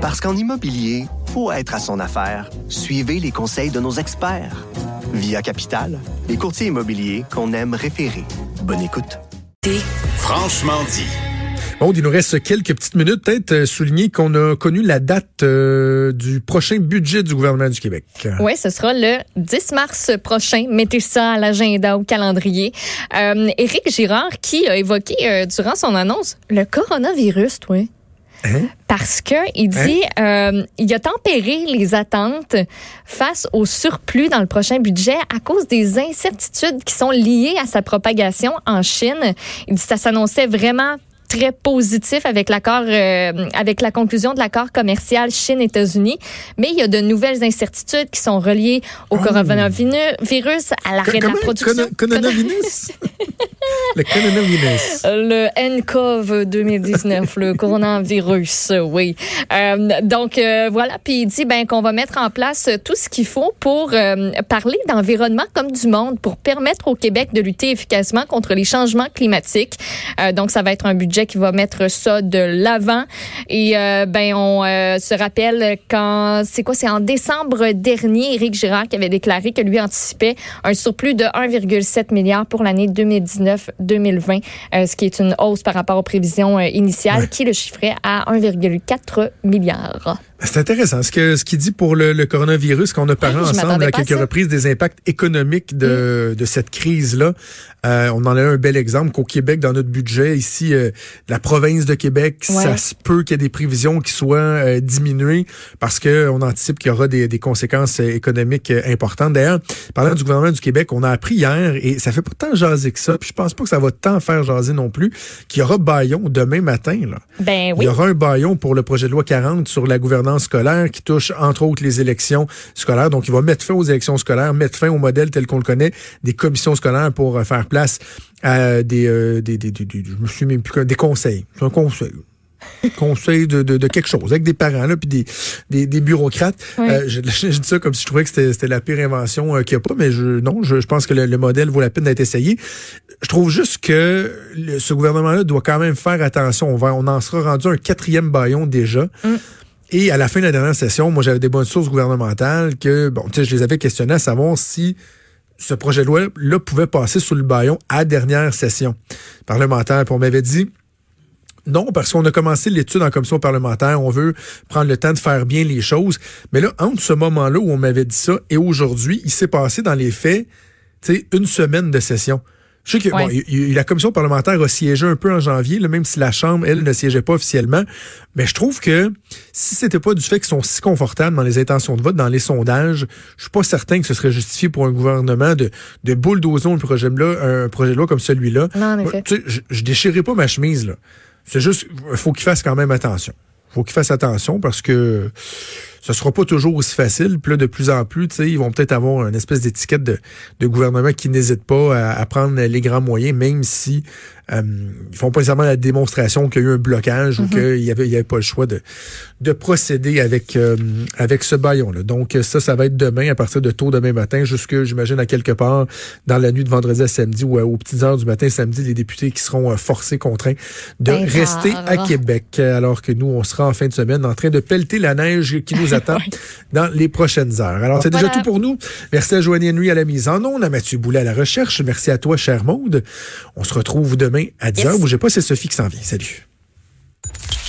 Parce qu'en immobilier, faut être à son affaire. Suivez les conseils de nos experts. Via Capital, les courtiers immobiliers qu'on aime référer. Bonne écoute. Franchement dit. Bon, il nous reste quelques petites minutes. Peut-être euh, souligner qu'on a connu la date euh, du prochain budget du gouvernement du Québec. Oui, ce sera le 10 mars prochain. Mettez ça à l'agenda, au calendrier. Euh, Éric Girard, qui a évoqué euh, durant son annonce le coronavirus, oui. Hein? Parce que il dit, euh, il a tempéré les attentes face au surplus dans le prochain budget à cause des incertitudes qui sont liées à sa propagation en Chine. Il dit que ça s'annonçait vraiment très positif avec l'accord, euh, avec la conclusion de l'accord commercial Chine-États-Unis, mais il y a de nouvelles incertitudes qui sont reliées au coronavirus, à l'arrêt de la production. Coronavirus? le coronavirus. Le NCOV 2019, le coronavirus, oui. Euh, donc, euh, voilà. Puis il dit ben, qu'on va mettre en place tout ce qu'il faut pour euh, parler d'environnement comme du monde, pour permettre au Québec de lutter efficacement contre les changements climatiques. Euh, donc, ça va être un budget qui va mettre ça de l'avant. Et euh, ben, on euh, se rappelle quand, c'est quoi, c'est en décembre dernier, Éric Girard qui avait déclaré que lui anticipait un surplus de 1,7 milliard pour l'année 2019 2020, euh, ce qui est une hausse par rapport aux prévisions euh, initiales qui le chiffraient à 1,4 milliard. C'est intéressant ce que ce qu'il dit pour le, le coronavirus qu'on a parlé ensemble à quelques. Mm. reprises des impacts économiques de, de cette crise là. on en a un bel exemple qu'au Québec dans notre budget ici euh, la province de Québec Ouais. ça se peut qu'il y ait des prévisions qui soient euh, diminuées parce que on anticipe qu'il y aura des, des conséquences euh, économiques euh, importantes. D'ailleurs, parlant du gouvernement du Québec, on a appris hier et ça fait pas tant jaser que ça. Puis je pense pas que ça va tant faire jaser non plus qu'il y aura Bayon demain matin là. Ben Il oui. y aura un baillon pour le projet de loi 40 sur la gouvernance scolaire qui touche entre autres les élections scolaires. Donc, il va mettre fin aux élections scolaires, mettre fin au modèle tel qu'on le connaît des commissions scolaires pour euh, faire place à des, euh, des, des, des- des- je me suis même plus des conseils. C'est un conseil. conseil de, de, de quelque chose avec des parents là puis des, des, des bureaucrates Oui. Euh, je, je dis ça comme si je trouvais que c'était la pire invention euh, qu'il n'y a pas mais je non je, je pense que le, le modèle vaut la peine d'être essayé je trouve juste que le- ce gouvernement-là doit quand même faire attention. On, va, on en sera rendu un quatrième baillon déjà. Et à la fin de la dernière session, moi, j'avais des bonnes sources gouvernementales que, bon, tu sais, je les avais questionnées à savoir si ce projet de loi-là pouvait passer sous le baillon à dernière session parlementaire. Puis on m'avait dit, non, parce qu'on a commencé l'étude en commission parlementaire. On veut prendre le temps de faire bien les choses. Mais là, entre ce moment-là où on m'avait dit ça et aujourd'hui, il s'est passé dans les faits, tu sais, une semaine de session. Je sais que Ouais. bon, la commission parlementaire a siégé un peu en janvier, là, même si la Chambre, elle, ne siégeait pas officiellement. Mais je trouve que si c'était pas du fait qu'ils sont si confortables dans les intentions de vote, dans les sondages, je suis pas certain que ce serait justifié pour un gouvernement de, de bulldozer un projet de loi, un projet de loi comme celui-là. Je, je déchirerai pas ma chemise, là. C'est juste, il faut qu'il fasse quand même attention. faut qu'il fasse attention parce que ce sera pas toujours aussi facile. Puis là, de plus en plus, tu sais, ils vont peut-être avoir une espèce d'étiquette de, de gouvernement qui n'hésite pas à, à prendre les grands moyens, même si euh, ils font pas nécessairement la démonstration qu'il y a eu un blocage ou qu'il y avait, il y avait pas le choix de, de procéder avec, euh, avec ce baillon-là. Donc, ça, ça va être demain, à partir de tôt demain matin, jusque, j'imagine, à quelque part dans la nuit de vendredi à samedi ou euh, aux petites heures du matin samedi, les députés qui seront euh, forcés, contraints de Ben rester à Québec, alors que nous, on sera en fin de semaine en train de pelleter la neige qui nous attend dans les prochaines heures. Alors, c'est déjà tout pour nous. Merci à Joanie Henry à la mise en onde, à Mathieu Boulet à la recherche. Merci à toi, cher Maude. On se retrouve demain à 10h. Yes. Bougez pas, c'est Sophie qui s'en vient. Salut.